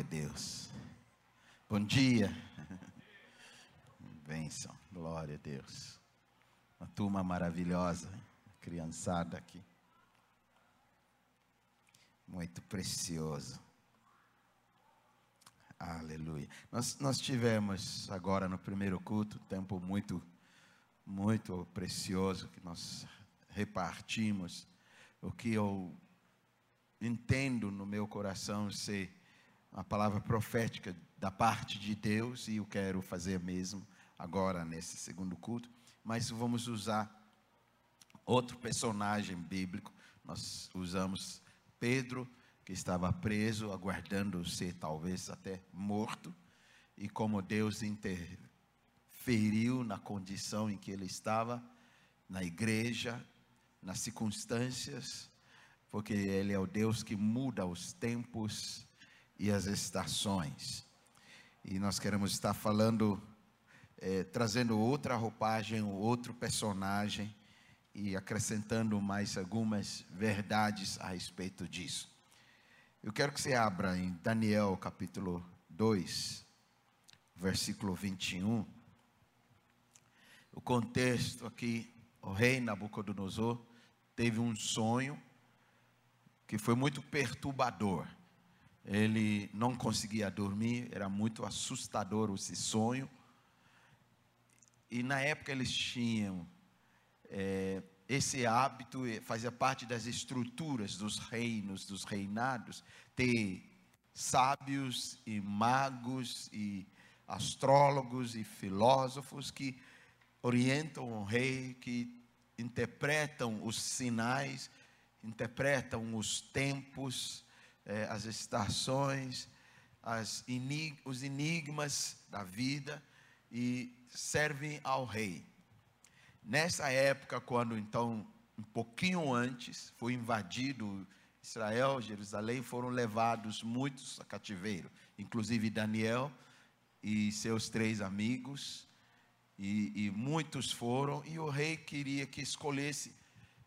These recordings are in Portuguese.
Glória a Deus. Bom dia. Bênção. Glória a Deus. Uma turma maravilhosa. Criançada aqui. Muito precioso. Aleluia. Nós, nós tivemos agora no primeiro culto tempo muito, muito precioso que nós repartimos o que eu entendo no meu coração ser uma palavra profética da parte de Deus e eu quero fazer mesmo agora nesse segundo culto, mas vamos usar outro personagem bíblico. Nós usamos Pedro, que estava preso, aguardando ser talvez até morto, e como Deus interferiu na condição em que ele estava, na igreja, nas circunstâncias, porque Ele é o Deus que muda os tempos e as estações. E nós queremos estar falando, é, trazendo outra roupagem, outro personagem e acrescentando mais algumas verdades a respeito disso. Eu quero que você abra em Daniel capítulo 2, versículo 21. O contexto aqui, o rei Nabucodonosor teve um sonho que foi muito perturbador. Ele não conseguia dormir, era muito assustador esse sonho. E na época eles tinham é, esse hábito, fazia parte das estruturas dos reinos, dos reinados, ter sábios e magos e astrólogos e filósofos que orientam o rei, que interpretam os sinais interpretam os tempos, eh, as estações, as enig os enigmas da vida e servem ao rei. Nessa época, quando então, um pouquinho antes, foi invadido Israel, Jerusalém, foram levados muitos a cativeiro, inclusive Daniel e seus três amigos, e, e muitos foram, e o rei queria que escolhesse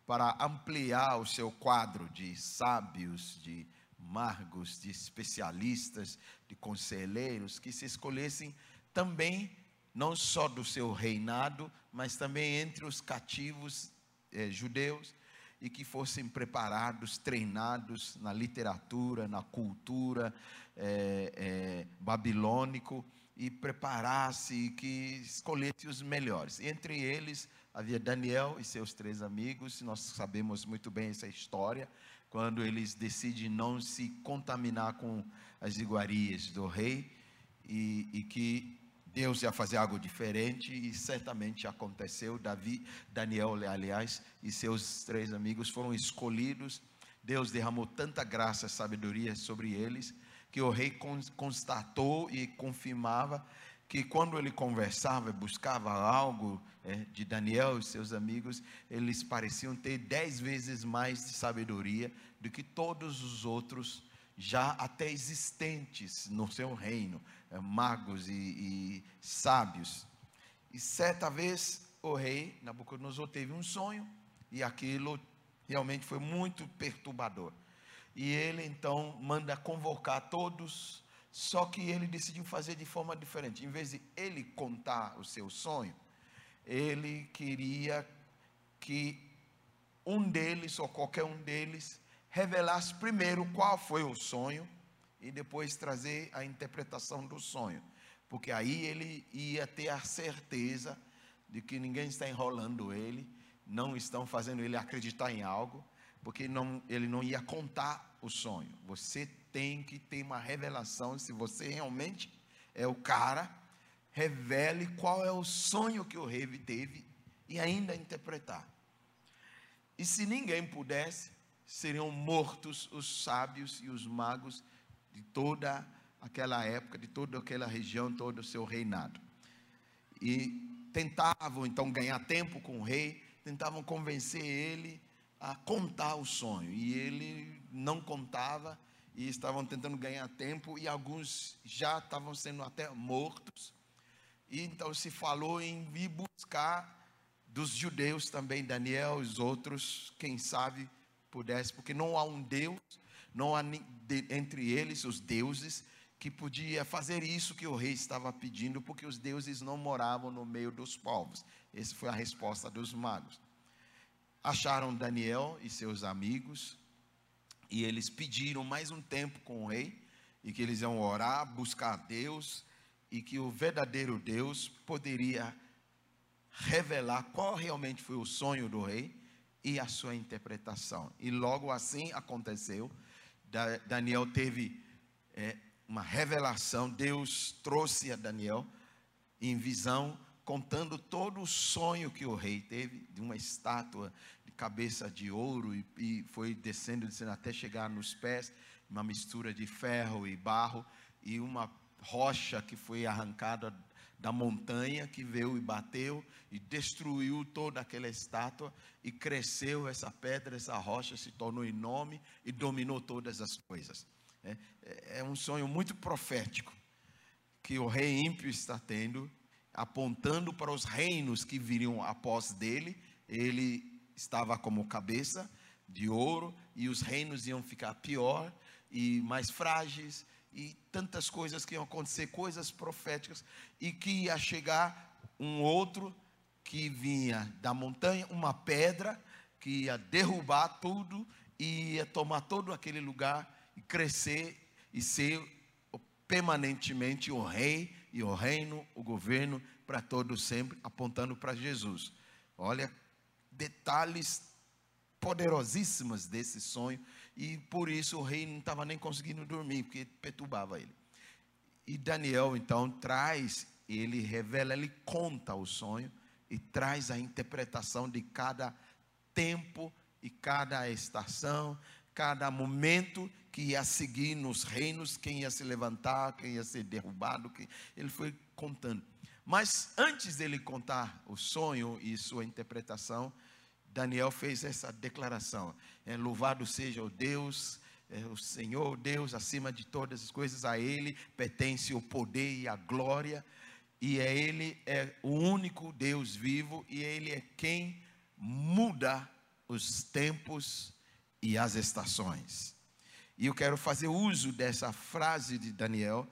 para ampliar o seu quadro de sábios, de magos, de especialistas, de conselheiros, que se escolhessem também, não só do seu reinado, mas também entre os cativos eh, judeus, e que fossem preparados, treinados na literatura, na cultura eh, eh, babilônico, e preparasse, que escolhesse os melhores. Entre eles, havia Daniel e seus três amigos, nós sabemos muito bem essa história, quando eles decidem não se contaminar com as iguarias do rei e, e que Deus ia fazer algo diferente e certamente aconteceu. Davi, Daniel, aliás, e seus três amigos foram escolhidos. Deus derramou tanta graça sabedoria sobre eles que o rei constatou e confirmava que quando ele conversava buscava algo é, de Daniel e seus amigos, eles pareciam ter dez vezes mais de sabedoria do que todos os outros já até existentes no seu reino, é, magos e, e sábios. E certa vez o rei Nabucodonosor teve um sonho e aquilo realmente foi muito perturbador. E ele então manda convocar todos só que ele decidiu fazer de forma diferente. Em vez de ele contar o seu sonho, ele queria que um deles, ou qualquer um deles, revelasse primeiro qual foi o sonho e depois trazer a interpretação do sonho. Porque aí ele ia ter a certeza de que ninguém está enrolando ele, não estão fazendo ele acreditar em algo, porque não, ele não ia contar o sonho. Você tem que ter uma revelação. Se você realmente é o cara, revele qual é o sonho que o rei teve e ainda interpretar. E se ninguém pudesse, seriam mortos os sábios e os magos de toda aquela época, de toda aquela região, todo o seu reinado. E tentavam então ganhar tempo com o rei, tentavam convencer ele a contar o sonho, e ele não contava e estavam tentando ganhar tempo e alguns já estavam sendo até mortos. E então se falou em ir buscar dos judeus também, Daniel, os outros, quem sabe pudesse, porque não há um Deus, não há entre eles os deuses que podia fazer isso que o rei estava pedindo, porque os deuses não moravam no meio dos povos. Essa foi a resposta dos magos. Acharam Daniel e seus amigos, e eles pediram mais um tempo com o rei, e que eles iam orar, buscar Deus, e que o verdadeiro Deus poderia revelar qual realmente foi o sonho do rei e a sua interpretação. E logo assim aconteceu. Daniel teve é, uma revelação, Deus trouxe a Daniel em visão, contando todo o sonho que o rei teve de uma estátua cabeça de ouro e, e foi descendo, descendo até chegar nos pés, uma mistura de ferro e barro e uma rocha que foi arrancada da montanha que veio e bateu e destruiu toda aquela estátua e cresceu essa pedra, essa rocha se tornou enorme e dominou todas as coisas. É, é um sonho muito profético que o rei ímpio está tendo, apontando para os reinos que viriam após dele. Ele estava como cabeça de ouro e os reinos iam ficar pior e mais frágeis e tantas coisas que iam acontecer, coisas proféticas e que ia chegar um outro que vinha da montanha, uma pedra que ia derrubar tudo e ia tomar todo aquele lugar e crescer e ser permanentemente o rei e o reino, o governo para todos sempre, apontando para Jesus. Olha, detalhes poderosíssimos desse sonho, e por isso o rei não estava nem conseguindo dormir, porque perturbava ele. E Daniel então traz, ele revela, ele conta o sonho e traz a interpretação de cada tempo e cada estação, cada momento que ia seguir nos reinos, quem ia se levantar, quem ia ser derrubado, quem... ele foi contando. Mas antes dele contar o sonho e sua interpretação, Daniel fez essa declaração: é, Louvado seja o Deus, é, o Senhor, Deus acima de todas as coisas, a Ele pertence o poder e a glória, e é Ele é o único Deus vivo, e Ele é quem muda os tempos e as estações. E eu quero fazer uso dessa frase de Daniel,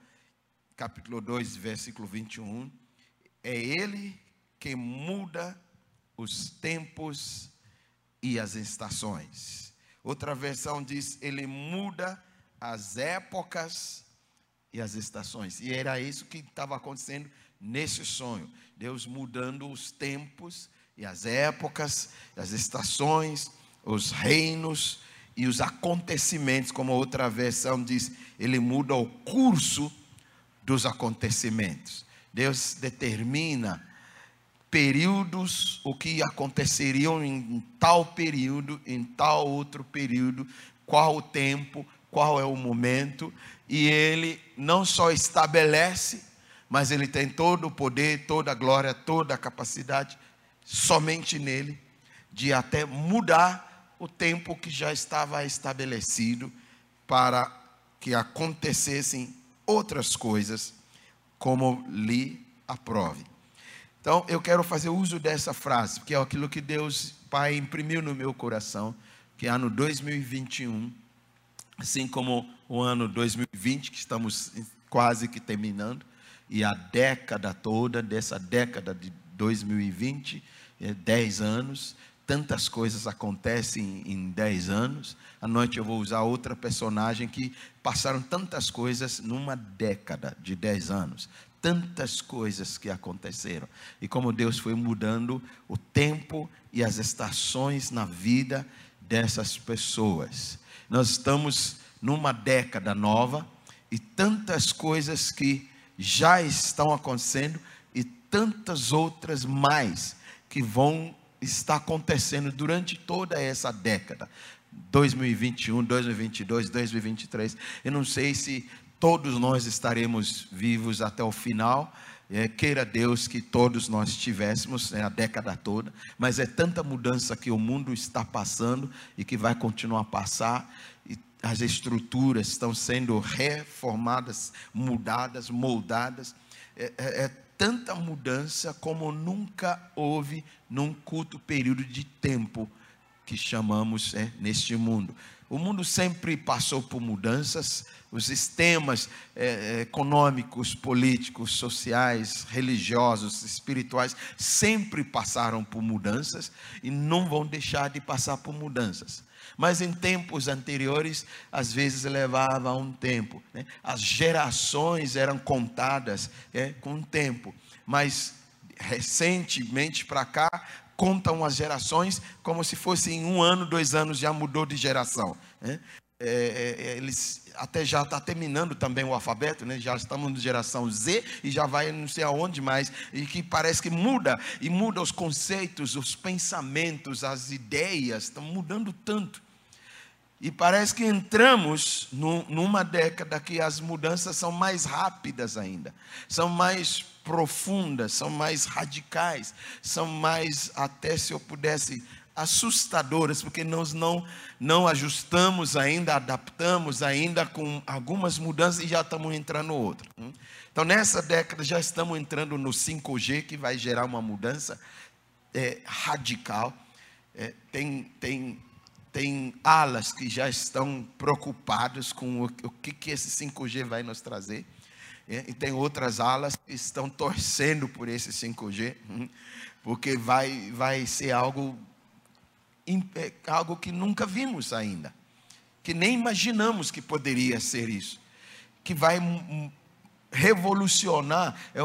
capítulo 2, versículo 21. É Ele que muda os tempos e as estações. Outra versão diz: Ele muda as épocas e as estações. E era isso que estava acontecendo nesse sonho. Deus mudando os tempos e as épocas, as estações os reinos e os acontecimentos, como outra versão diz, ele muda o curso dos acontecimentos. Deus determina períodos, o que aconteceriam em tal período, em tal outro período, qual o tempo, qual é o momento, e ele não só estabelece, mas ele tem todo o poder, toda a glória, toda a capacidade, somente nele, de até mudar o tempo que já estava estabelecido para que acontecessem outras coisas, como lhe aprove. Então, eu quero fazer uso dessa frase, porque é aquilo que Deus Pai imprimiu no meu coração, que ano 2021, assim como o ano 2020, que estamos quase que terminando, e a década toda, dessa década de 2020, é 10 anos, tantas coisas acontecem em 10 anos. À noite eu vou usar outra personagem que passaram tantas coisas numa década de 10 anos. Tantas coisas que aconteceram. E como Deus foi mudando o tempo e as estações na vida dessas pessoas. Nós estamos numa década nova e tantas coisas que já estão acontecendo e tantas outras mais que vão está acontecendo durante toda essa década. 2021, 2022, 2023. Eu não sei se todos nós estaremos vivos até o final. É, queira Deus que todos nós estivéssemos né, a década toda, mas é tanta mudança que o mundo está passando e que vai continuar a passar. E as estruturas estão sendo reformadas, mudadas, moldadas. É, é, é tanta mudança como nunca houve num curto período de tempo que chamamos é, neste mundo. O mundo sempre passou por mudanças, os sistemas eh, econômicos, políticos, sociais, religiosos, espirituais sempre passaram por mudanças e não vão deixar de passar por mudanças. Mas em tempos anteriores, às vezes levava um tempo. Né? As gerações eram contadas é, com o tempo. Mas recentemente para cá, contam as gerações como se fosse em um ano, dois anos já mudou de geração. Né? É, é, é eles até já está terminando também o alfabeto, né? já estamos na geração Z e já vai não sei aonde mais, e que parece que muda, e muda os conceitos, os pensamentos, as ideias, estão mudando tanto. E parece que entramos no, numa década que as mudanças são mais rápidas ainda, são mais profundas, são mais radicais, são mais, até se eu pudesse, assustadoras, porque nós não, não ajustamos ainda, adaptamos ainda com algumas mudanças e já estamos entrando outra. Hum? Então, nessa década já estamos entrando no 5G, que vai gerar uma mudança é, radical. É, tem, tem, tem alas que já estão preocupadas com o, o que, que esse 5G vai nos trazer. É, e tem outras alas que estão torcendo por esse 5G, hum, porque vai, vai ser algo, algo que nunca vimos ainda, que nem imaginamos que poderia ser isso, que vai revolucionar, é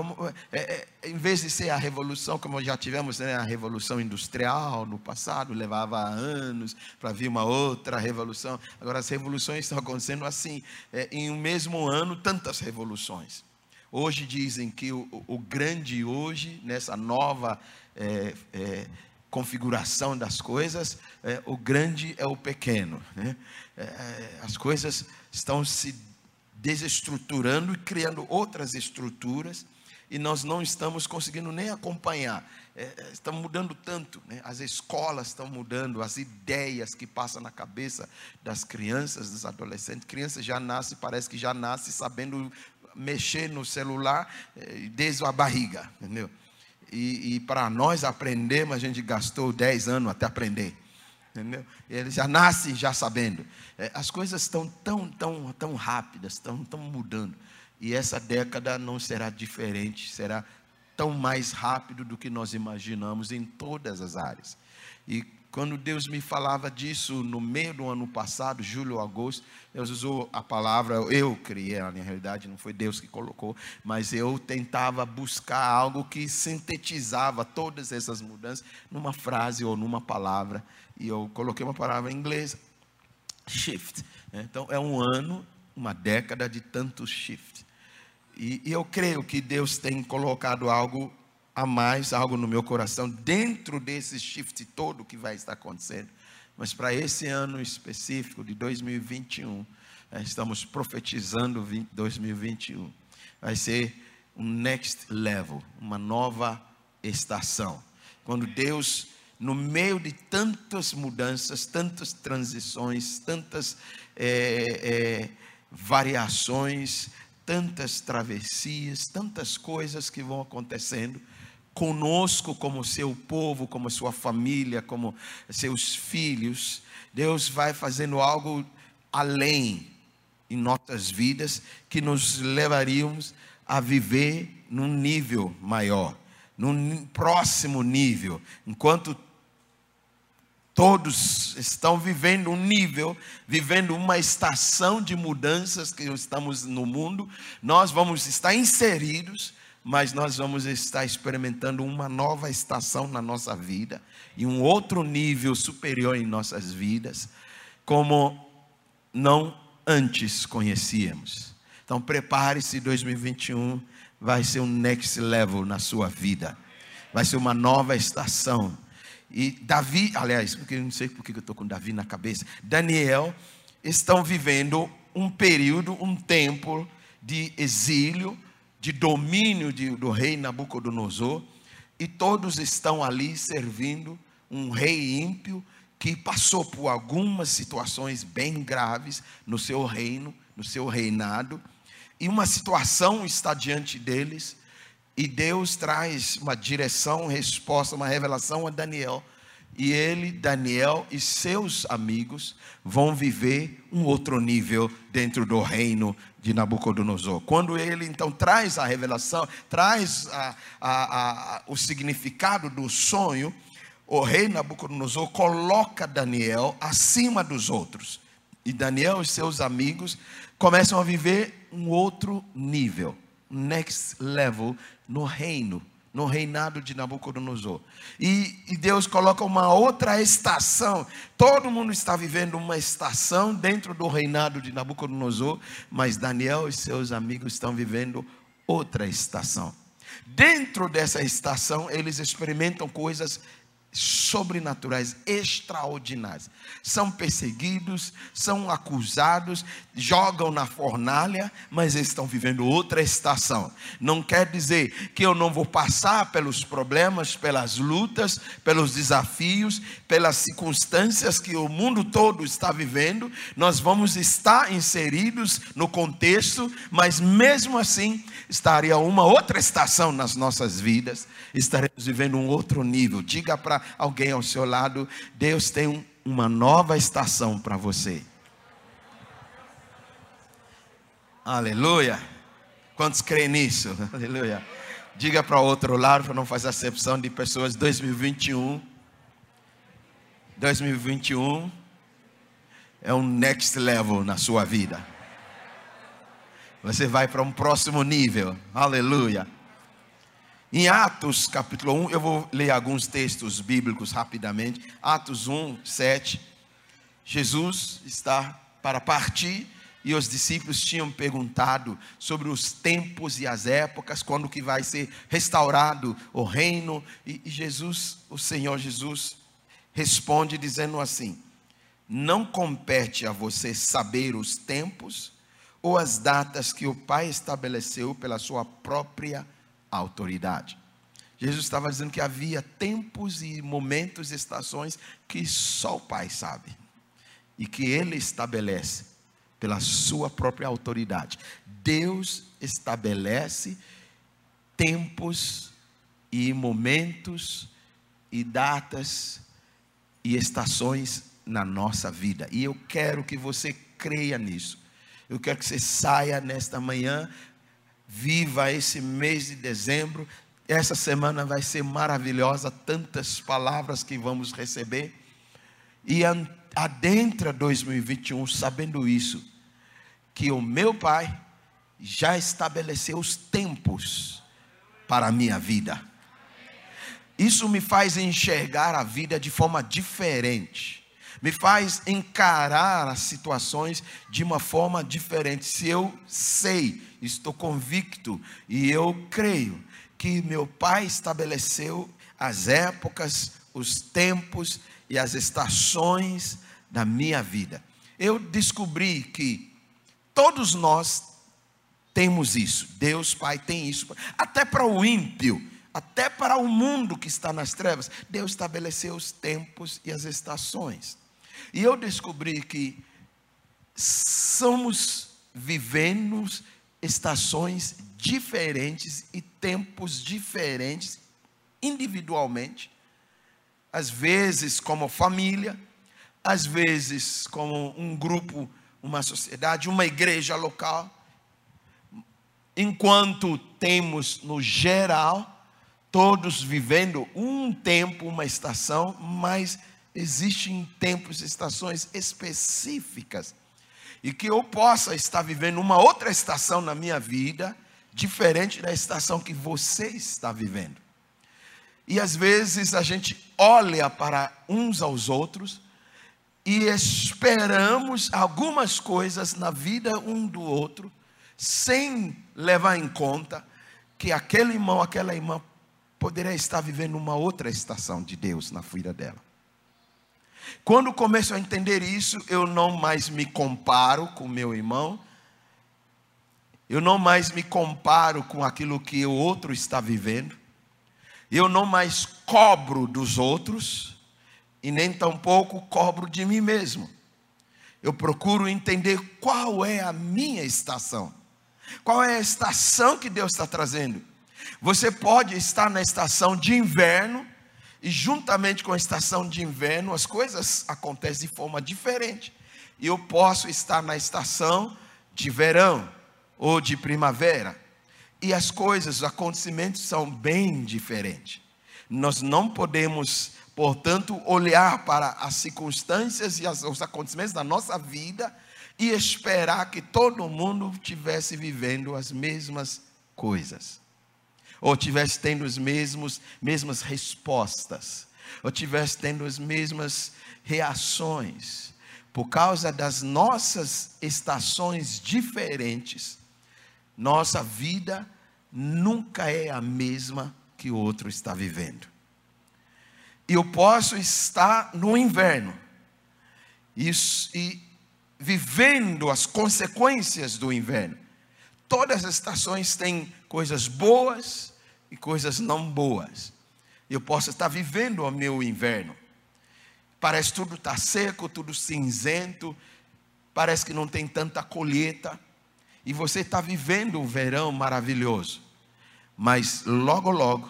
é, é, em vez de ser a revolução, como já tivemos né, a revolução industrial no passado, levava anos para vir uma outra revolução. Agora as revoluções estão acontecendo assim, é, em um mesmo ano, tantas revoluções. Hoje dizem que o, o grande hoje, nessa nova é, configuração das coisas, o grande é o pequeno. Né? as coisas estão se desestruturando e criando outras estruturas, e nós não estamos conseguindo nem acompanhar. É, é, estamos mudando tanto, né? as escolas estão mudando, as ideias que passam na cabeça das crianças, dos adolescentes. Criança já nasce, parece que já nasce sabendo mexer no celular é, desde a barriga, entendeu? E, e para nós aprendermos, a gente gastou 10 anos até aprender entendeu? Ele já nasce já sabendo. É, as coisas estão tão, tão, tão rápidas, estão tão mudando. E essa década não será diferente, será tão mais rápido do que nós imaginamos em todas as áreas. E quando Deus me falava disso no meio do ano passado, julho, agosto, Deus usou a palavra, eu criei, na realidade não foi Deus que colocou, mas eu tentava buscar algo que sintetizava todas essas mudanças numa frase ou numa palavra e eu coloquei uma palavra em inglês, shift. Então, é um ano, uma década de tanto shift. E, e eu creio que Deus tem colocado algo a mais, algo no meu coração, dentro desse shift todo que vai estar acontecendo. Mas para esse ano específico de 2021, eh, estamos profetizando 2021. Vai ser um next level, uma nova estação. Quando Deus no meio de tantas mudanças, tantas transições, tantas é, é, variações, tantas travessias, tantas coisas que vão acontecendo conosco, como seu povo, como sua família, como seus filhos. Deus vai fazendo algo além em nossas vidas que nos levaríamos a viver num nível maior, num próximo nível, enquanto Todos estão vivendo um nível, vivendo uma estação de mudanças que estamos no mundo. Nós vamos estar inseridos, mas nós vamos estar experimentando uma nova estação na nossa vida e um outro nível superior em nossas vidas, como não antes conhecíamos. Então prepare-se, 2021 vai ser um next level na sua vida. Vai ser uma nova estação e Davi, aliás, porque eu não sei porque eu estou com Davi na cabeça, Daniel estão vivendo um período, um tempo de exílio, de domínio de, do rei Nabucodonosor, e todos estão ali servindo um rei ímpio que passou por algumas situações bem graves no seu reino, no seu reinado, e uma situação está diante deles e Deus traz uma direção, resposta, uma revelação a Daniel. e ele, Daniel e seus amigos vão viver um outro nível dentro do reino de Nabucodonosor. Quando ele então traz a revelação, traz a, a, a, o significado do sonho, o rei Nabucodonosor coloca Daniel acima dos outros. E Daniel e seus amigos começam a viver um outro nível, next level no reino no reinado de Nabucodonosor. E, e, Deus coloca uma outra estação. Todo mundo está vivendo uma estação dentro do reinado de Nabucodonosor, mas Daniel e seus amigos estão vivendo outra estação. Dentro dessa estação, eles experimentam coisas sobrenaturais, extraordinárias. São perseguidos, são acusados, jogam na fornalha, mas eles estão vivendo outra estação. Não quer dizer que eu não vou passar pelos problemas, pelas lutas, pelos desafios, pelas circunstâncias que o mundo todo está vivendo. Nós vamos estar inseridos no contexto, mas mesmo assim estaria uma outra estação nas nossas vidas, estaremos vivendo um outro nível. Diga para alguém ao seu lado: Deus tem um, uma nova estação para você. Aleluia. Quantos creem nisso? Aleluia. Diga para o outro lado, para não fazer acepção de pessoas 2021. 2021 é um next level na sua vida. Você vai para um próximo nível. Aleluia. Em Atos capítulo 1, eu vou ler alguns textos bíblicos rapidamente. Atos 1, 7. Jesus está para partir e os discípulos tinham perguntado sobre os tempos e as épocas, quando que vai ser restaurado o reino. E, Jesus, o Senhor Jesus, responde dizendo assim: Não compete a você saber os tempos ou as datas que o Pai estabeleceu pela sua própria autoridade. Jesus estava dizendo que havia tempos e momentos, estações que só o Pai sabe e que Ele estabelece pela sua própria autoridade. Deus estabelece tempos e momentos e datas e estações na nossa vida. E eu quero que você creia nisso. Eu quero que você saia nesta manhã, viva esse mês de dezembro. Essa semana vai ser maravilhosa, tantas palavras que vamos receber. E adentra 2021 sabendo isso, que o meu Pai já estabeleceu os tempos para a minha vida. Isso me faz enxergar a vida de forma diferente me faz encarar as situações de uma forma diferente. Se eu sei, estou convicto e eu creio que meu Pai estabeleceu as épocas, os tempos e as estações da minha vida. Eu descobri que todos nós temos isso. Deus Pai tem isso. Até para o ímpio, até para o mundo que está nas trevas, Deus estabeleceu os tempos e as estações. E eu descobri que somos vivendo estações diferentes e tempos diferentes individualmente, às vezes como família, às vezes como um grupo, uma sociedade, uma igreja local. Enquanto temos no geral todos vivendo um tempo, uma estação, mas existem tempos e estações específicas. E que eu possa estar vivendo uma outra estação na minha vida, diferente da estação que você está vivendo. E às vezes a gente olha para uns aos outros e esperamos algumas coisas na vida um do outro, sem levar em conta que aquele irmão, aquela irmã poderia estar vivendo uma outra estação de Deus na vida dela. Quando começo a entender isso, eu não mais me comparo com meu irmão, eu não mais me comparo com aquilo que o outro está vivendo, eu não mais cobro dos outros, e nem tampouco cobro de mim mesmo. Eu procuro entender qual é a minha estação, qual é a estação que Deus está trazendo. Você pode estar na estação de inverno, E juntamente com a estação de inverno, as coisas acontecem de forma diferente. E eu posso estar na estação de verão ou de primavera. E as coisas, os acontecimentos são bem diferentes. Nós não podemos, portanto, olhar para as circunstâncias e os acontecimentos da nossa vida e esperar que todo mundo tivesse vivendo as mesmas coisas, ou tivesse tendo as mesmos, mesmas respostas, ou tivesse tendo as mesmas reações. Por causa das nossas estações diferentes, nossa vida nunca é a mesma que o outro está vivendo. E eu posso estar no inverno e, e vivendo as consequências do inverno. Todas as estações têm coisas boas e coisas não boas. Eu posso estar vivendo o meu inverno. Parece tudo está seco, tudo cinzento, parece que não tem tanta colheita. E você está vivendo um verão maravilhoso. Mas logo, logo,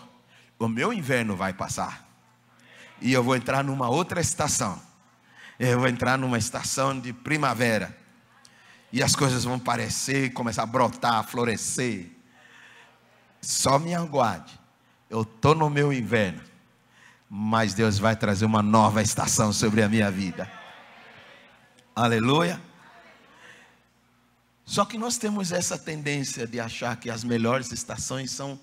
o meu inverno vai passar. E eu vou entrar numa outra estação. Eu vou entrar numa estação de primavera. E as coisas vão parecer, começar a brotar, a florescer. Só me aguarde. Eu estou no meu inverno. Mas Deus vai trazer uma nova estação sobre a minha vida. Aleluia. Só que nós temos essa tendência de achar que as melhores estações são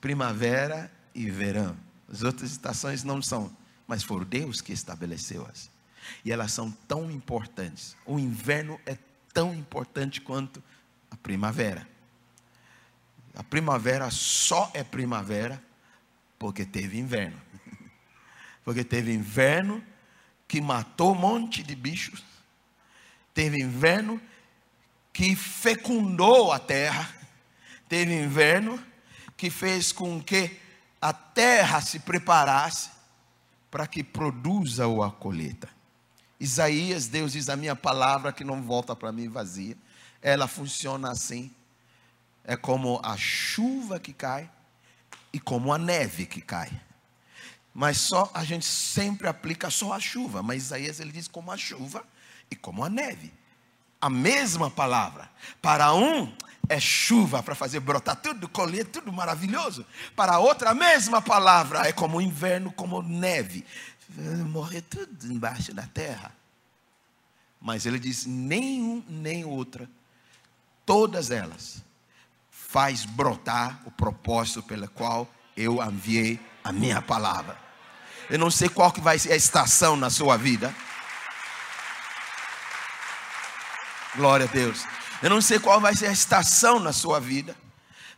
primavera e verão. As outras estações não são, mas foi Deus que estabeleceu-as. E elas são tão importantes. O inverno é tão importante quanto a primavera. A primavera só é primavera porque teve inverno. Porque teve inverno que matou um monte de bichos. Teve inverno que fecundou a terra, teve inverno que fez com que a terra se preparasse para que produza a colheita. Isaías, Deus diz a minha palavra que não volta para mim vazia. Ela funciona assim. É como a chuva que cai e como a neve que cai. Mas só a gente sempre aplica só a chuva, mas Isaías ele diz como a chuva e como a neve a mesma palavra. Para um é chuva para fazer brotar tudo, colher tudo maravilhoso. Para outra, a mesma palavra é como inverno, como neve. Morrer tudo embaixo da terra. Mas ele diz: nenhum nem outra, todas elas faz brotar o propósito pelo qual eu enviei a minha palavra. Eu não sei qual que vai ser a estação na sua vida. Glória a Deus. Eu não sei qual vai ser a estação na sua vida,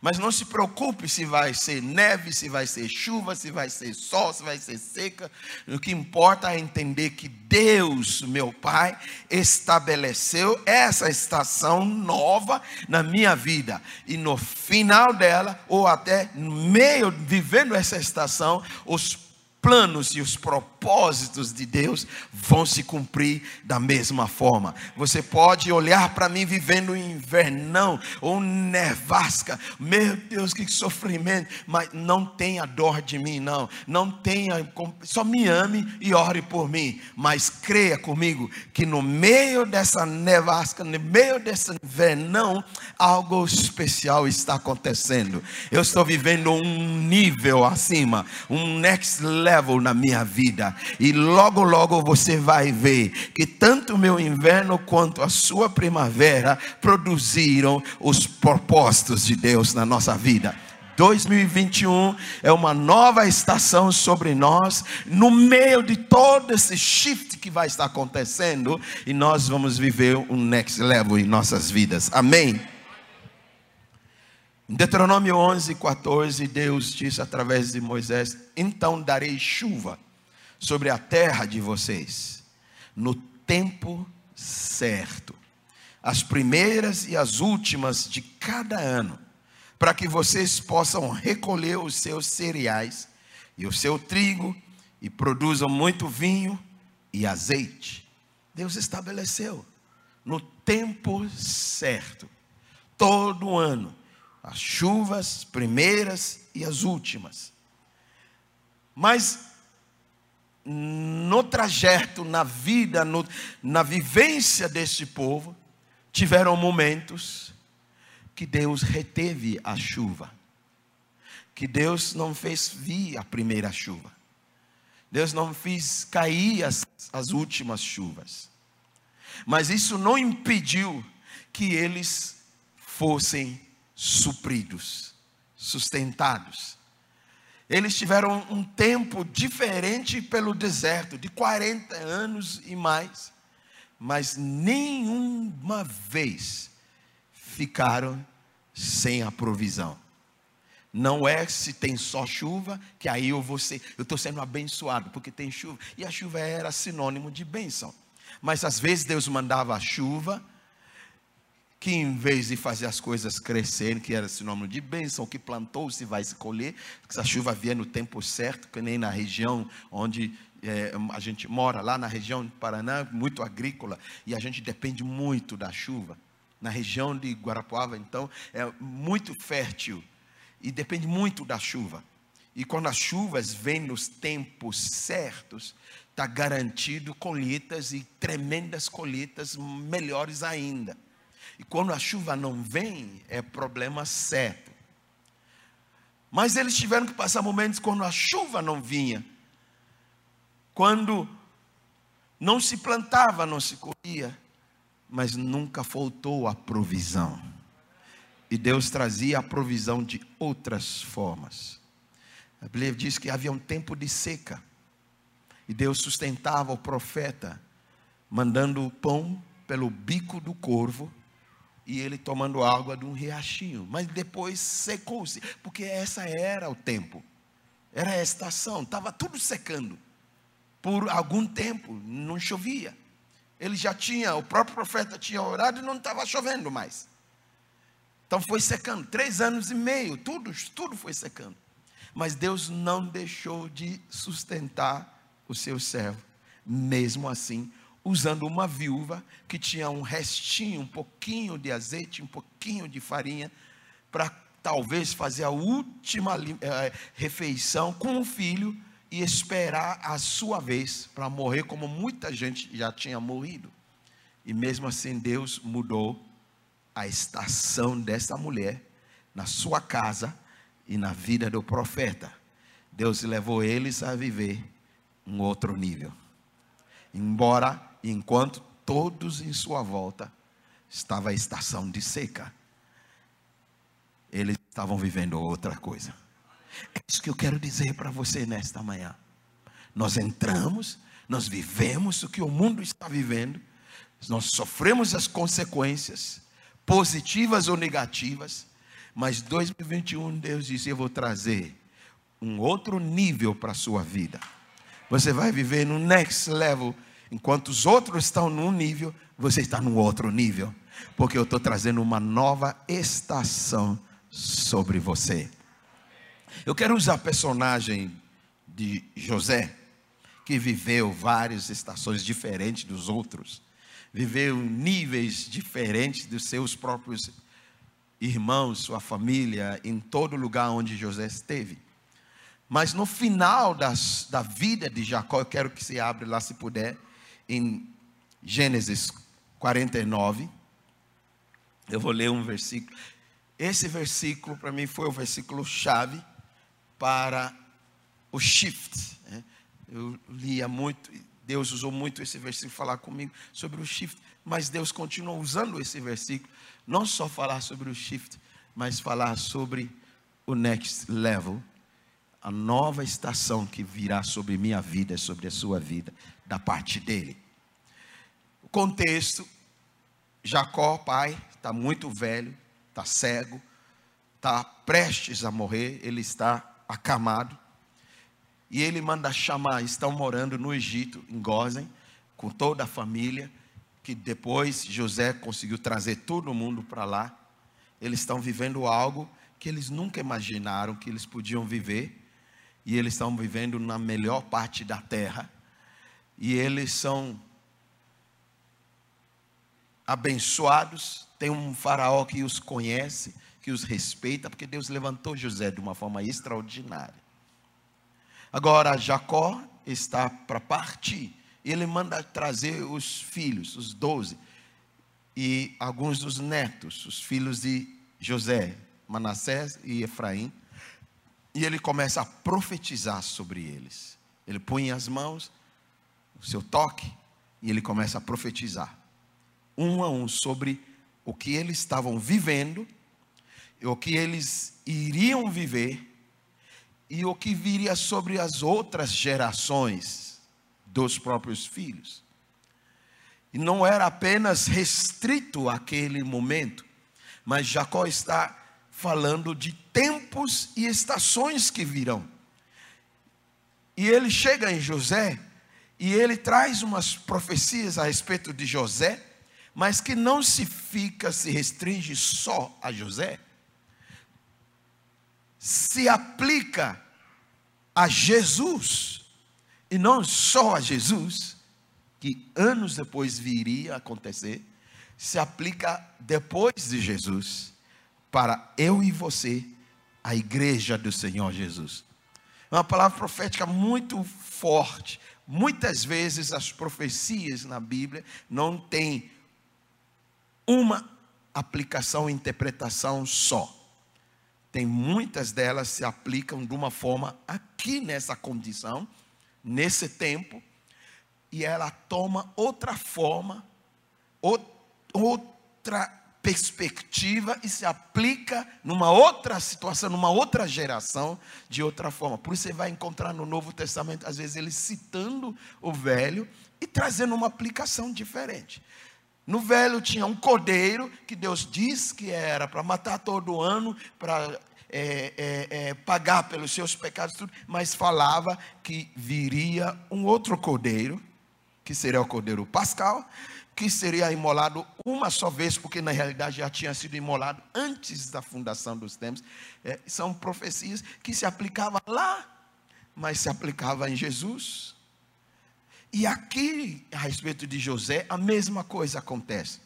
mas não se preocupe se vai ser neve, se vai ser chuva, se vai ser sol, se vai ser seca. O que importa é entender que Deus, meu Pai, estabeleceu essa estação nova na minha vida. E no final dela, ou até no meio, vivendo essa estação, os planos e os propósitos de Deus vão se cumprir da mesma forma. Você pode olhar para mim vivendo um invernão ou nevasca. Meu Deus, que sofrimento! Mas não tenha dor de mim, não. Não tenha, só me ame e ore por mim. Mas creia comigo que no meio dessa nevasca, no meio desse invernão, algo especial está acontecendo. Eu estou vivendo um nível acima, um next level level na minha vida. E logo, logo você vai ver que tanto o meu inverno quanto a sua primavera produziram os propósitos de Deus na nossa vida. 2021 é uma nova estação sobre nós, no meio de todo esse shift que vai estar acontecendo, e nós vamos viver um next level em nossas vidas. Amém. Em Deuteronômio 11, 14, Deus disse através de Moisés: Então darei chuva sobre a terra de vocês, no tempo certo, as primeiras e as últimas de cada ano, para que vocês possam recolher os seus cereais e o seu trigo, e produzam muito vinho e azeite. Deus estabeleceu no tempo certo, todo ano as chuvas primeiras e as últimas. Mas no trajeto, na vida, no, na vivência deste povo, tiveram momentos que Deus reteve a chuva, que Deus não fez vir a primeira chuva, Deus não fez cair as, as últimas chuvas, mas isso não impediu que eles fossem supridos, sustentados. Eles tiveram um tempo diferente pelo deserto, de 40 anos e mais, mas nenhuma vez ficaram sem a provisão. Não é se tem só chuva que aí eu vou ser, eu estou sendo abençoado porque tem chuva. E a chuva era sinônimo de bênção. Mas às vezes Deus mandava a chuva que em vez de fazer as coisas crescerem, que era sinônimo de bênção, que plantou se vai se colher, se a chuva vier no tempo certo, que nem na região onde é, a gente mora, lá na região do Paraná, muito agrícola, e a gente depende muito da chuva. Na região de Guarapuava, então, é muito fértil e depende muito da chuva. E quando as chuvas vêm nos tempos certos, está garantido colheitas e tremendas colheitas melhores ainda. E quando a chuva não vem, é problema certo. Mas eles tiveram que passar momentos quando a chuva não vinha. Quando não se plantava, não se colhia, mas nunca faltou a provisão. E Deus trazia a provisão de outras formas. A Bíblia diz que havia um tempo de seca. E Deus sustentava o profeta, mandando o pão pelo bico do corvo e ele tomando água de um riachinho, mas depois secou-se, porque essa era o tempo, era a estação, estava tudo secando. Por algum tempo não chovia. Ele já tinha, o próprio profeta tinha orado e não estava chovendo mais. Então foi secando, três anos e meio, tudo, tudo foi secando. Mas Deus não deixou de sustentar o seu servo. Mesmo assim, usando uma viúva que tinha um restinho, um pouquinho de azeite, um pouquinho de farinha, para talvez fazer a última é, refeição com o filho e esperar a sua vez para morrer, como muita gente já tinha morrido. E mesmo assim, Deus mudou a estação dessa mulher na sua casa e na vida do profeta. Deus levou eles a viver um outro nível. Embora enquanto todos em sua volta estava a estação de seca. Eles estavam vivendo outra coisa. É isso que eu quero dizer para você nesta manhã. Nós entramos, nós vivemos o que o mundo está vivendo, nós sofremos as consequências, positivas ou negativas, mas 2021 Deus disse: Eu vou trazer um outro nível para a sua vida. Você vai viver no next level Enquanto os outros estão num nível, você está num outro nível. Porque eu estou trazendo uma nova estação sobre você. Eu quero usar a personagem de José, que viveu várias estações diferentes dos outros, viveu níveis diferentes dos seus próprios irmãos, sua família, em todo lugar onde José esteve. Mas no final das, da vida de Jacó, eu quero que você abra lá se puder, em Gênesis 49. Eu vou ler um versículo. Esse versículo, para mim, foi o versículo chave para o shift. Né? Eu lia muito, Deus usou muito esse versículo falar comigo sobre o shift, mas Deus continua usando esse versículo, não só falar sobre o shift, mas falar sobre o next level, a nova estação que virá sobre minha vida, sobre a sua vida, da parte dele. O contexto: Jacó, pai, está muito velho, está cego, está prestes a morrer, ele está acamado. E ele manda chamar, estão morando no Egito, em Gozen, com toda a família, que depois José conseguiu trazer todo mundo para lá. Eles estão vivendo algo que eles nunca imaginaram que eles podiam viver, e eles estão vivendo na melhor parte da terra e eles são abençoados. Tem um faraó que os conhece, que os respeita, porque Deus levantou José de uma forma extraordinária. Agora Jacó está para partir. Ele manda trazer os filhos, os doze, e alguns dos netos, os filhos de José, Manassés e Efraim. E ele começa a profetizar sobre eles. Ele põe as mãos, o seu toque, e ele começa a profetizar, um a um, sobre o que eles estavam vivendo, o que eles iriam viver e o que viria sobre as outras gerações dos próprios filhos. E não era apenas restrito àquele momento, mas Jacó está falando de tempos e estações que virão. E ele chega em José e ele traz umas profecias a respeito de José, mas que não se fica, se restringe só a José, se aplica a Jesus, e não só a Jesus, que anos depois viria a acontecer, se aplica depois de Jesus, para eu e você, a igreja do Senhor Jesus. É uma palavra profética muito forte. Muitas vezes as profecias na Bíblia não têm uma aplicação, interpretação só. Tem muitas delas se aplicam de uma forma aqui nessa condição, nesse tempo, e ela toma outra forma, outra perspectiva e se aplica numa outra situação, numa outra geração, de outra forma. Por isso você vai encontrar no Novo Testamento, às vezes, ele citando o velho e trazendo uma aplicação diferente. No velho tinha um cordeiro que Deus diz que era para matar todo ano, para é, é, é, pagar pelos seus pecados, tudo, mas falava que viria um outro cordeiro, que seria o cordeiro pascal, que seria imolado uma só vez, porque na realidade já tinha sido imolado antes da fundação dos tempos. É, são profecias que se aplicavam lá, mas se aplicava em Jesus. E aqui, a respeito de José, a mesma coisa acontece.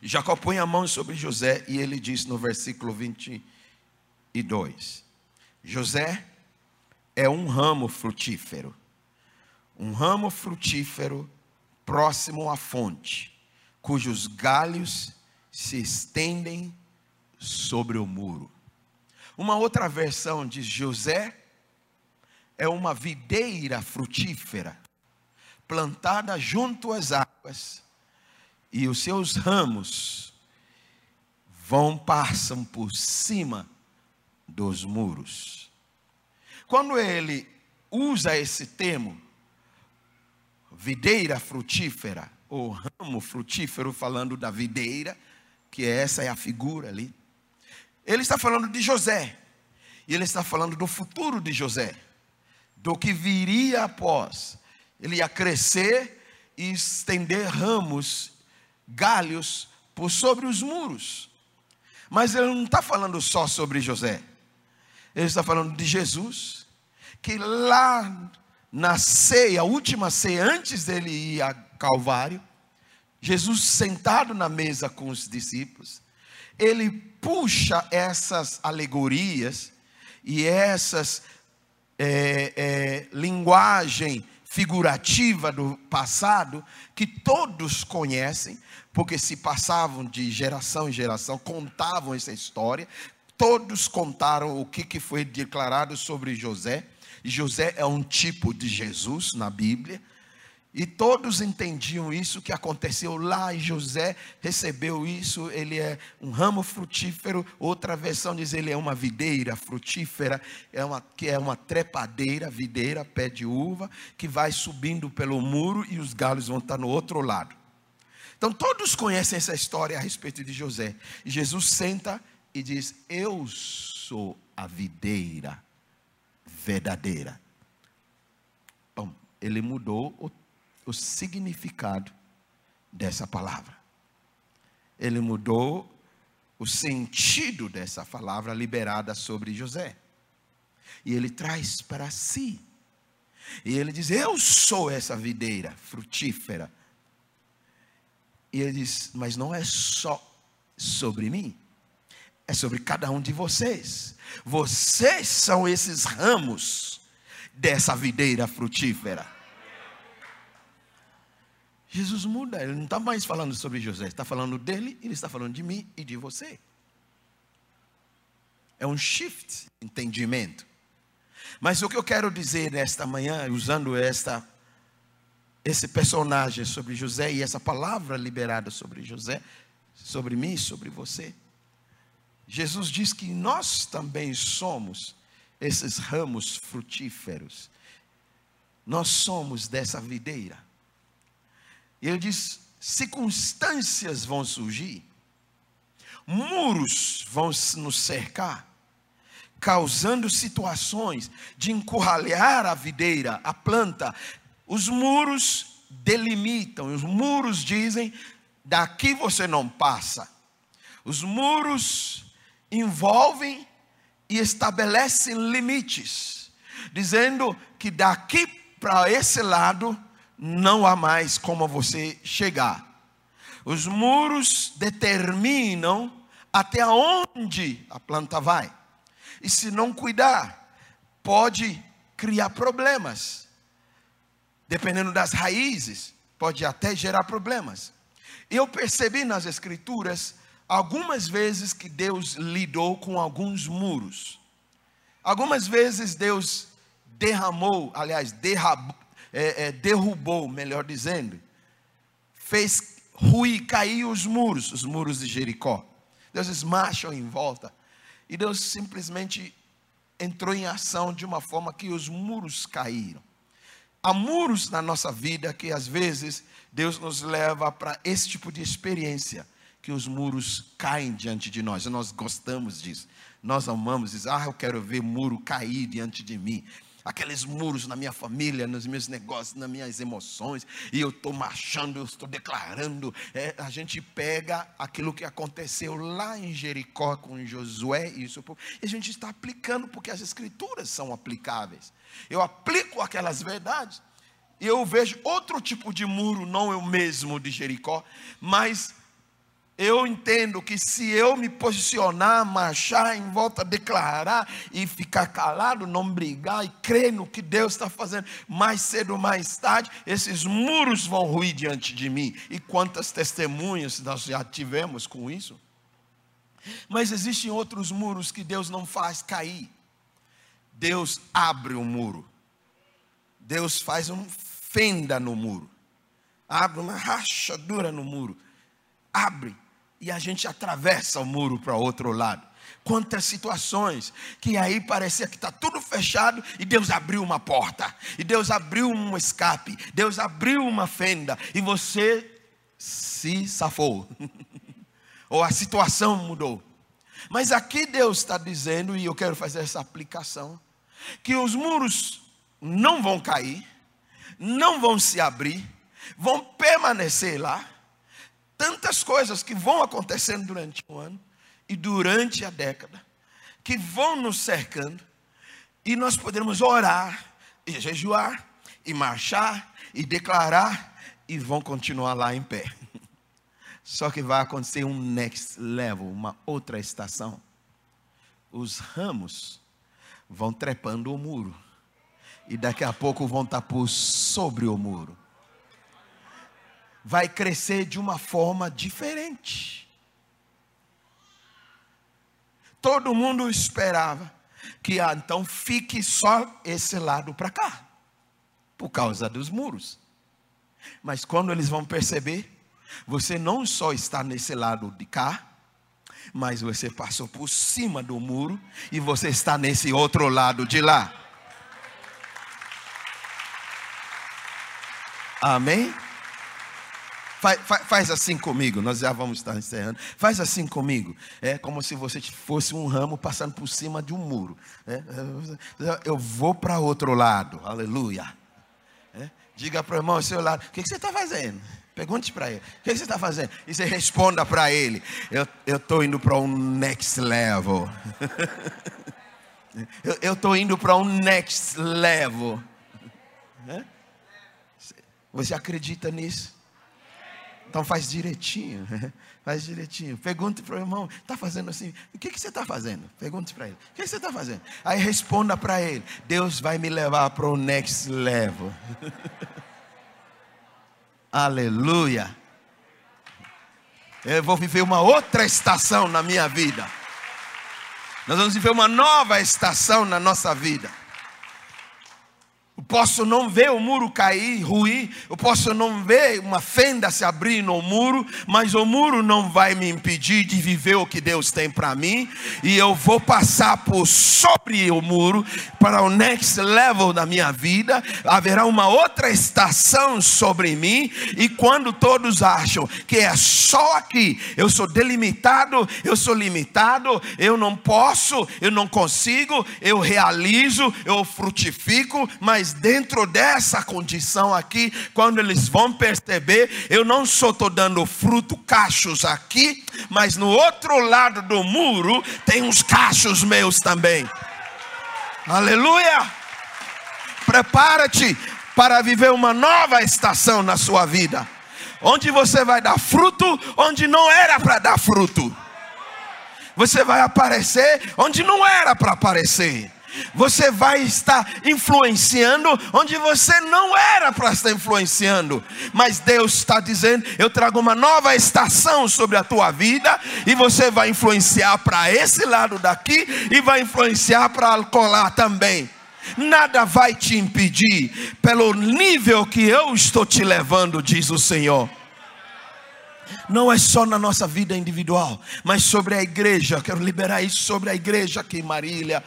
Jacó põe a mão sobre José e ele diz no versículo 22: José é um ramo frutífero, um ramo frutífero próximo à fonte, cujos galhos se estendem sobre o muro. Uma outra versão diz: José é uma videira frutífera plantada junto às águas, e os seus ramos vão passam por cima dos muros. Quando ele usa esse termo, videira frutífera, ou ramo frutífero, falando da videira, que essa é a figura ali, ele está falando de José, e ele está falando do futuro de José, do que viria após ele ia crescer e estender ramos, galhos por sobre os muros. Mas ele não está falando só sobre José. Ele está falando de Jesus, que lá na ceia, a última ceia, antes dele ir a Calvário, Jesus sentado na mesa com os discípulos, ele puxa essas alegorias e essas é, é, linguagem figurativa do passado que todos conhecem, porque se passavam de geração em geração, contavam essa história, todos contaram o que, que foi declarado sobre José. José é um tipo de Jesus na Bíblia. E todos entendiam isso que aconteceu lá e José recebeu isso. Ele é um ramo frutífero. Outra versão diz ele é uma videira frutífera, é uma, que é uma trepadeira, videira, pé de uva, que vai subindo pelo muro e os galhos vão estar no outro lado. Então todos conhecem essa história a respeito de José. E Jesus senta e diz: Eu sou a videira verdadeira. Bom, ele mudou o o significado dessa palavra. Ele mudou o sentido dessa palavra liberada sobre José. E ele traz para si. E ele diz: Eu sou essa videira frutífera. E ele diz: Mas não é só sobre mim, é sobre cada um de vocês. Vocês são esses ramos dessa videira frutífera. Jesus muda, ele não está mais falando sobre José, está falando dele, ele está falando de mim e de você. É um shift, entendimento. Mas o que eu quero dizer nesta manhã, usando esta esse personagem sobre José e essa palavra liberada sobre José, sobre mim e sobre você. Jesus diz que nós também somos esses ramos frutíferos. Nós somos dessa videira. E ele diz: circunstâncias vão surgir, muros vão nos cercar, causando situações de encurralhar a videira, a planta. Os muros delimitam, os muros dizem: daqui você não passa. Os muros envolvem e estabelecem limites, dizendo que daqui para esse lado não há mais como você chegar. Os muros determinam até onde a planta vai. E se não cuidar, pode criar problemas. Dependendo das raízes, pode até gerar problemas. Eu percebi nas escrituras algumas vezes que Deus lidou com alguns muros. Algumas vezes Deus derramou, aliás, derrabou, é, é, derrubou, melhor dizendo, fez ruir, cair os muros, os muros de Jericó. Deus marcham em volta. E Deus simplesmente entrou em ação de uma forma que os muros caíram. Há muros na nossa vida que às vezes Deus nos leva para esse tipo de experiência, que os muros caem diante de nós. Nós gostamos disso. Nós amamos isso. Ah, eu quero ver muro cair diante de mim aqueles muros na minha família, nos meus negócios, nas minhas emoções, e eu estou marchando, eu estou declarando. É, a gente pega aquilo que aconteceu lá em Jericó com Josué e isso, e a gente está aplicando, porque as escrituras são aplicáveis. Eu aplico aquelas verdades, e eu vejo outro tipo de muro, não eu mesmo de Jericó, mas eu entendo que se eu me posicionar, marchar em volta, declarar e ficar calado, não brigar e crer no que Deus está fazendo, mais cedo ou mais tarde, esses muros vão ruir diante de mim. E quantas testemunhas nós já tivemos com isso? Mas existem outros muros que Deus não faz cair. Deus abre o um muro. Deus faz uma fenda no muro. Abre uma rachadura no muro. Abre e a gente atravessa o muro para o outro lado. Quantas situações que aí parecia que está tudo fechado e Deus abriu uma porta, e Deus abriu um escape, Deus abriu uma fenda e você se safou, ou a situação mudou. Mas aqui Deus está dizendo, e eu quero fazer essa aplicação, que os muros não vão cair, não vão se abrir, vão permanecer lá tantas coisas que vão acontecendo durante o ano e durante a década, que vão nos cercando, e nós podemos orar, e jejuar, e marchar, e declarar, e vão continuar lá em pé. Só que vai acontecer um next level, uma outra estação. Os ramos vão trepando o muro, e daqui a pouco vão estar por sobre o muro vai crescer de uma forma diferente. Todo mundo esperava que ah, então fique só esse lado para cá, por causa dos muros. Mas quando eles vão perceber, você não só está nesse lado de cá, mas você passou por cima do muro e você está nesse outro lado de lá. Amém? Faz, faz, faz, assim comigo, nós já vamos estar encerrando. Faz assim comigo. É como se você fosse um ramo passando por cima de um muro. É, eu vou para outro lado, aleluia. É, diga para o irmão ao seu lado: o que, que você está fazendo? Pergunte para ele: o que, que você está fazendo? E você responda para ele: eu estou indo para um next level. eu estou indo para um next level. É? Você acredita nisso? Então faz direitinho, faz direitinho. Pergunte para o irmão, está fazendo assim? O que, que você está fazendo? Pergunte para ele, o que, que você está fazendo? Aí responda para ele: Deus vai me levar para o next level. Aleluia. Eu vou viver uma outra estação na minha vida. Nós vamos viver uma nova estação na nossa vida. Posso não ver o muro cair, ruir, eu posso não ver uma fenda se abrir no muro, mas o muro não vai me impedir de viver o que Deus tem para mim, e eu vou passar por sobre o muro para o next level da minha vida. Haverá uma outra estação sobre mim, e quando todos acham que é só aqui, eu sou delimitado, eu sou limitado, eu não posso, eu não consigo, eu realizo, eu frutifico, mas dentro dessa condição aqui, quando eles vão perceber, eu não só estou dando fruto, cachos aqui, mas no outro lado do muro tem uns cachos meus também. Aleluia! Prepara-te para viver uma nova estação na sua vida, onde você vai dar fruto onde não era para dar fruto. Você vai aparecer onde não era para aparecer você vai estar influenciando onde você não era para estar influenciando. Mas Deus está dizendo: Eu trago uma nova estação sobre a tua vida, e você vai influenciar para esse lado daqui e vai influenciar para colar também. Nada vai te impedir, pelo nível que eu estou te levando, diz o Senhor não é só na nossa vida individual, mas sobre a igreja. Quero liberar isso sobre a igreja aqui em Marília,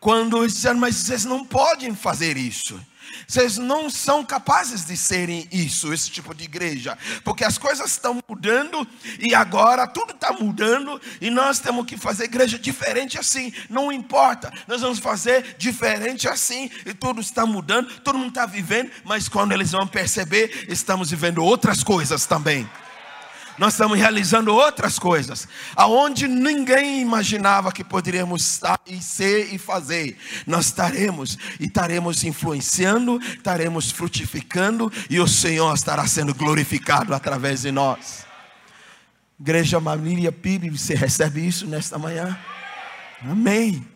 quando disseram, mas vocês não podem fazer isso. Vocês não são capazes de serem isso, esse tipo de igreja, porque as coisas estão mudando e agora tudo está mudando e nós temos que fazer igreja diferente assim. Não importa, nós vamos fazer diferente assim e tudo está mudando, todo mundo está vivendo, mas quando eles vão perceber, estamos vivendo outras coisas também nós estamos realizando outras coisas, aonde ninguém imaginava que poderíamos estar e ser e fazer. Nós estaremos e estaremos influenciando, estaremos frutificando e o Senhor estará sendo glorificado através de nós. Igreja Marília PIB, você recebe isso nesta manhã? Amém.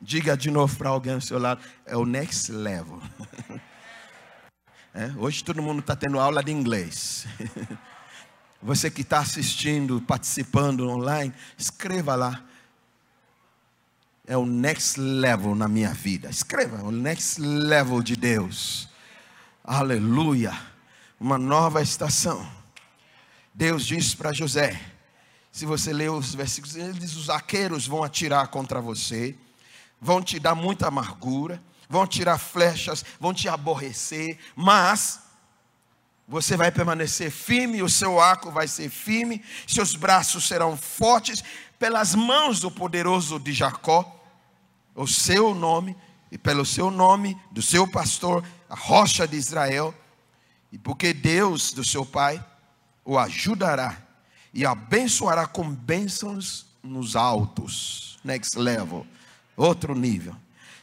Diga de novo para alguém ao seu lado: é o next level. É, hoje todo mundo está tendo aula de inglês. Você que está assistindo, participando online, escreva lá. É o next level na minha vida. Escreva, o next level de Deus. Aleluia. Uma nova estação. Deus disse para José: se você ler os versículos, ele diz: os arqueiros vão atirar contra você, vão te dar muita amargura, vão tirar flechas, vão te aborrecer, mas você vai permanecer firme, o seu arco vai ser firme, seus braços serão fortes, pelas mãos do poderoso de Jacó, o seu nome, e pelo seu nome, do seu pastor, a rocha de Israel, e porque Deus do seu pai o ajudará e abençoará com bênçãos nos altos, next level, outro nível.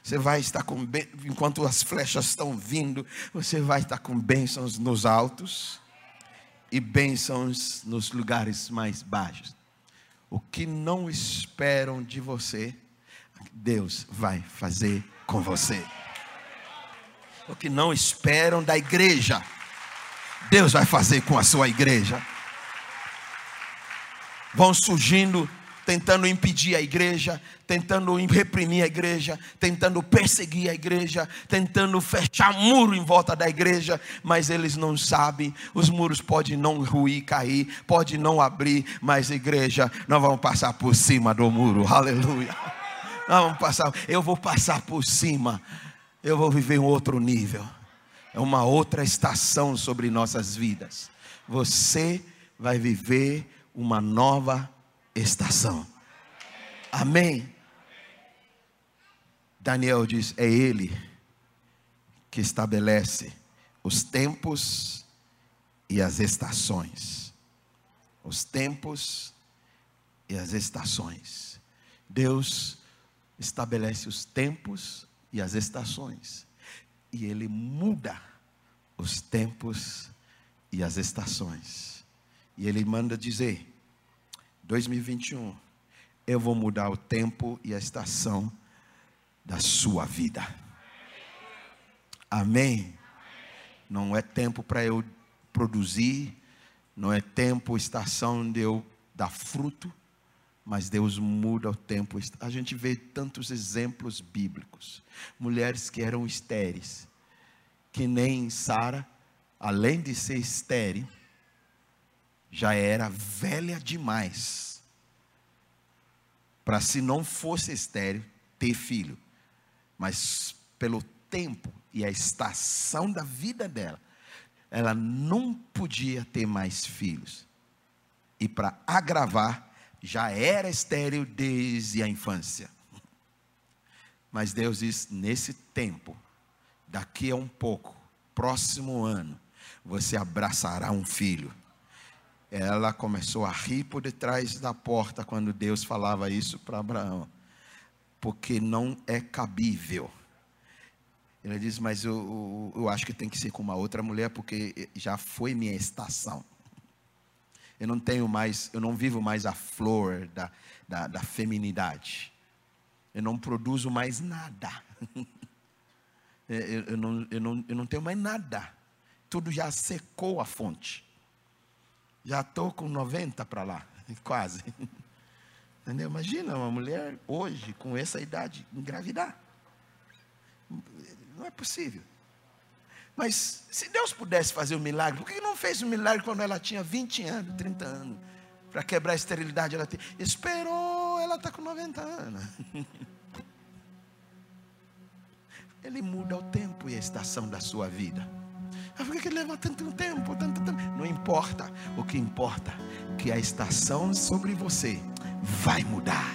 Você vai estar com, enquanto as flechas estão vindo, você vai estar com bênçãos nos altos e bênçãos nos lugares mais baixos. O que não esperam de você, Deus vai fazer com você. O que não esperam da igreja, Deus vai fazer com a sua igreja. Vão surgindo tentando impedir a igreja, tentando reprimir a igreja, tentando perseguir a igreja, tentando fechar muro em volta da igreja, mas eles não sabem, os muros podem não ruir, cair, pode não abrir, mas igreja, nós vamos passar por cima do muro, aleluia. Nós vamos passar, eu vou passar por cima, eu vou viver um outro nível, é uma outra estação sobre nossas vidas. Você vai viver uma nova estação. Amém. Daniel diz: é Ele que estabelece os tempos e as estações. Os tempos e as estações. Deus estabelece os tempos e as estações. E Ele muda os tempos e as estações. E ele manda dizer: 2021, eu vou mudar o tempo e a estação da sua vida. Amém? Não é tempo para eu produzir, não é tempo, estação de eu dar fruto, mas Deus muda o tempo. A gente vê tantos exemplos bíblicos. Mulheres que eram estéreis, que nem Sara, além de ser estéril, já era velha demais para se não fosse estéril ter filho, mas pelo tempo e a estação da vida dela, ela não podia ter mais filhos. E para agravar, já era estéril desde a infância. Mas Deus diz: nesse tempo, daqui a um pouco, próximo ano, você abraçará um filho. Ela começou a rir por detrás da porta quando Deus falava isso para Abraão, porque não é cabível. Ele diz, mas eu, eu, eu acho que tem que ser com uma outra mulher, porque já foi minha estação. Eu não tenho mais, eu não vivo mais a flor da, da, da feminidade. Eu não produzo mais nada. eu, eu, não, eu, não, eu não tenho mais nada. Tudo já secou a fonte. Já estou com 90 para lá, quase. Entendeu? Imagina uma mulher hoje, com essa idade, engravidar. Não é possível. Mas se Deus pudesse fazer um milagre, por que não fez um milagre quando ela tinha 20 anos, 30 anos? Para quebrar a esterilidade, ela tem. Esperou, ela está com 90 anos. Ele muda o tempo e a estação da sua vida. Mas por que leva tanto tempo, tanto? Não importa. O que importa é que a estação sobre você vai mudar.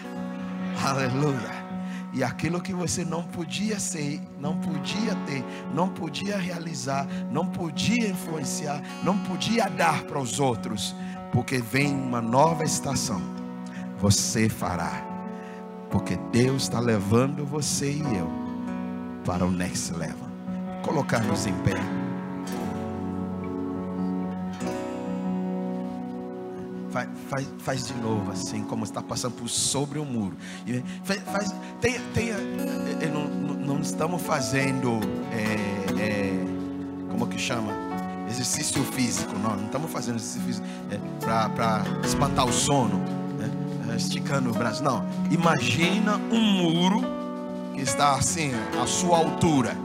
Aleluia. E aquilo que você não podia ser, não podia ter, não podia realizar, não podia influenciar, não podia dar para os outros, porque vem uma nova estação. Você fará. Porque Deus está levando você e eu para o next level. Colocar-nos em pé. Faz, faz, faz, de novo, assim, como está passando por sobre o muro. Faz, faz tenha, é, é, não, não, estamos fazendo, é, é, como que chama? Exercício físico, não, não estamos fazendo exercício físico é, para espantar o sono, né? Esticando o braço. Não, imagina um muro que está assim, à sua altura.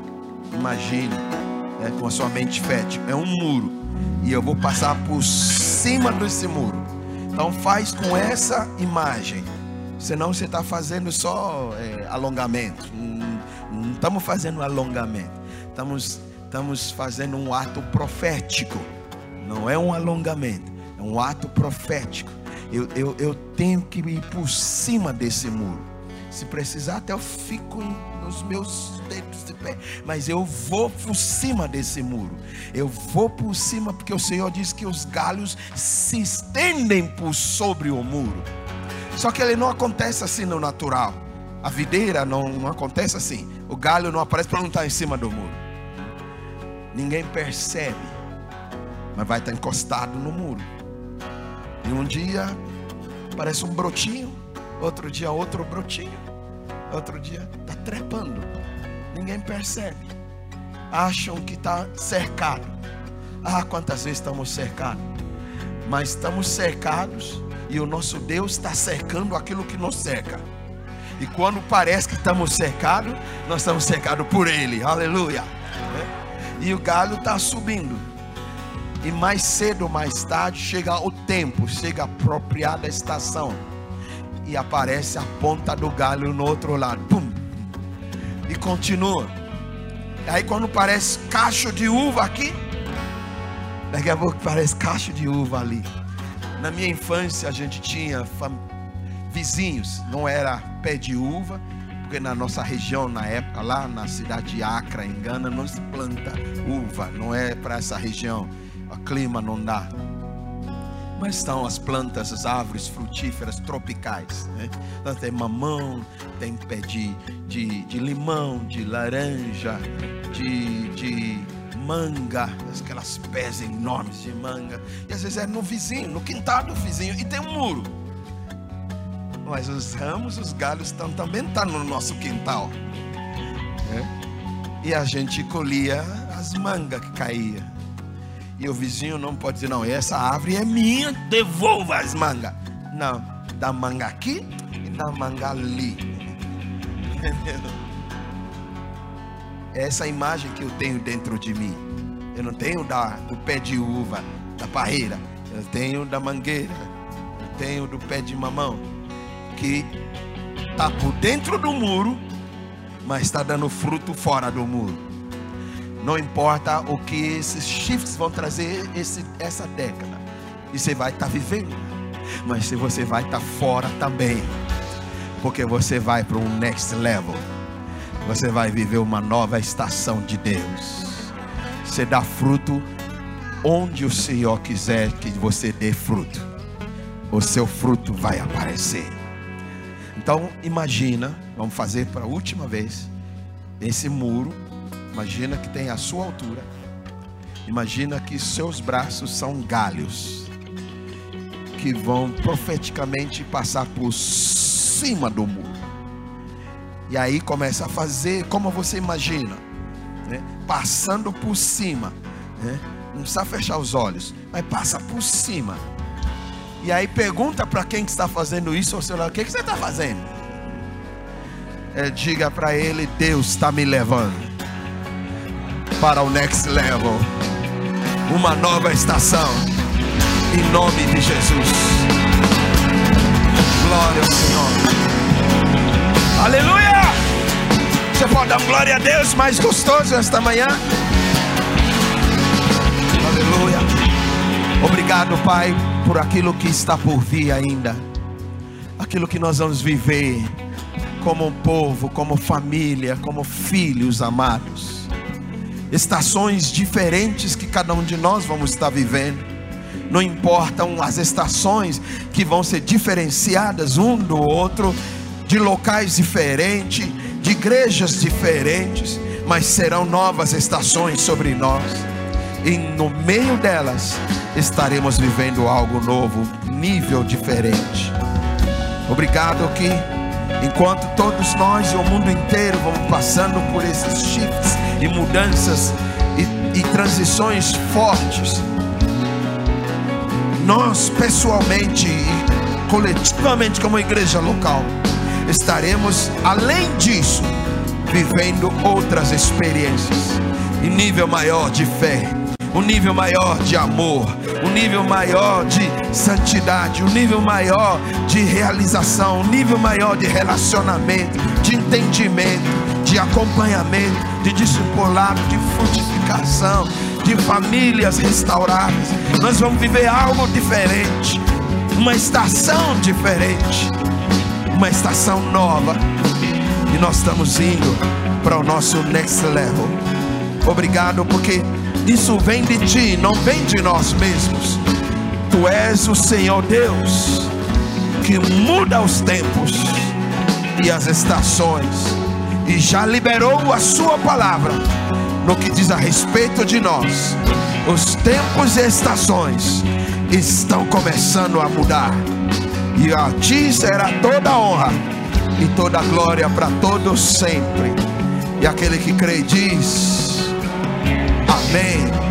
Imagine, né, com a sua mente fértil. É um muro. E eu vou passar por cima desse muro. Então faz com essa imagem. Senão você está fazendo só é, alongamento. Não estamos fazendo alongamento. Estamos, estamos fazendo um ato profético. Não é um alongamento. É um ato profético. Eu, eu, eu tenho que ir por cima desse muro. Se precisar, até eu fico nos meus dedos de pé. Mas eu vou por cima desse muro. Eu vou por cima, porque o Senhor diz que os galhos se estendem por sobre o muro. Só que ele não acontece assim no natural. A videira não, não acontece assim. O galho não aparece para não estar em cima do muro. Ninguém percebe, mas vai estar encostado no muro. E um dia parece um brotinho, outro dia outro brotinho, outro dia está trepando. Ninguém percebe. Acham que está cercado. Ah, quantas vezes estamos cercados. Mas estamos cercados e o nosso Deus está cercando aquilo que nos cerca. E quando parece que estamos cercados, nós estamos cercados por Ele. Aleluia. E o galho está subindo. E mais cedo ou mais tarde chega o tempo, chega a apropriada estação e aparece a ponta do galho no outro lado. Pum! E continua. Aí quando parece cacho de uva aqui, daqui a pouco parece cacho de uva ali. Na minha infância a gente tinha vizinhos, não era pé de uva, porque na nossa região, na época, lá na cidade de Acre, em Gana, não se planta uva, não é para essa região, o clima não dá mas estão as plantas, as árvores frutíferas tropicais. Né? Então, tem mamão, tem pé de, de, de limão, de laranja, de, de manga, aquelas pés enormes de manga. E às vezes é no vizinho, no quintal do vizinho, e tem um muro. Mas os ramos, os galhos estão, também estão tá no nosso quintal. É? E a gente colhia as mangas que caíam. E o vizinho não pode dizer, não, essa árvore é minha, devolva as mangas. Não, da manga aqui e da manga ali. Entendeu? essa imagem que eu tenho dentro de mim. Eu não tenho da, do pé de uva, da parreira. Eu tenho da mangueira. Eu tenho do pé de mamão. Que está por dentro do muro, mas está dando fruto fora do muro. Não importa o que esses shifts vão trazer esse, essa década. E você vai estar tá vivendo. Mas se você vai estar tá fora também. Porque você vai para um next level você vai viver uma nova estação de Deus. Você dá fruto onde o Senhor quiser que você dê fruto. O seu fruto vai aparecer. Então, imagina, vamos fazer para a última vez esse muro. Imagina que tem a sua altura. Imagina que seus braços são galhos que vão profeticamente passar por cima do muro. E aí começa a fazer como você imagina, né? passando por cima. Né? Não precisa fechar os olhos, mas passa por cima. E aí pergunta para quem que está fazendo isso ao lado: o que, que você está fazendo? É, diga para ele: Deus está me levando para o next level, uma nova estação, em nome de Jesus. Glória ao Senhor. Aleluia! Você pode dar glória a Deus mais gostoso esta manhã? Aleluia. Obrigado, Pai, por aquilo que está por vir ainda. Aquilo que nós vamos viver como um povo, como família, como filhos amados. Estações diferentes que cada um de nós vamos estar vivendo. Não importam as estações que vão ser diferenciadas um do outro, de locais diferentes, de igrejas diferentes, mas serão novas estações sobre nós, e no meio delas estaremos vivendo algo novo, nível diferente. Obrigado que enquanto todos nós e o mundo inteiro vamos passando por esses shifts e mudanças e, e transições fortes, nós pessoalmente e coletivamente como igreja local estaremos, além disso, vivendo outras experiências, em nível maior de fé, um nível maior de amor, um nível maior de santidade, um nível maior de realização, um nível maior de relacionamento, de entendimento, de acompanhamento, de discipulado, de frutificação, de famílias restauradas. Nós vamos viver algo diferente, uma estação diferente uma estação nova. E nós estamos indo para o nosso next level. Obrigado, porque isso vem de ti, não vem de nós mesmos. Tu és o Senhor Deus que muda os tempos e as estações, e já liberou a Sua palavra no que diz a respeito de nós. Os tempos e estações estão começando a mudar e a ti será toda honra e toda glória para todos sempre. E aquele que crê diz: Amém.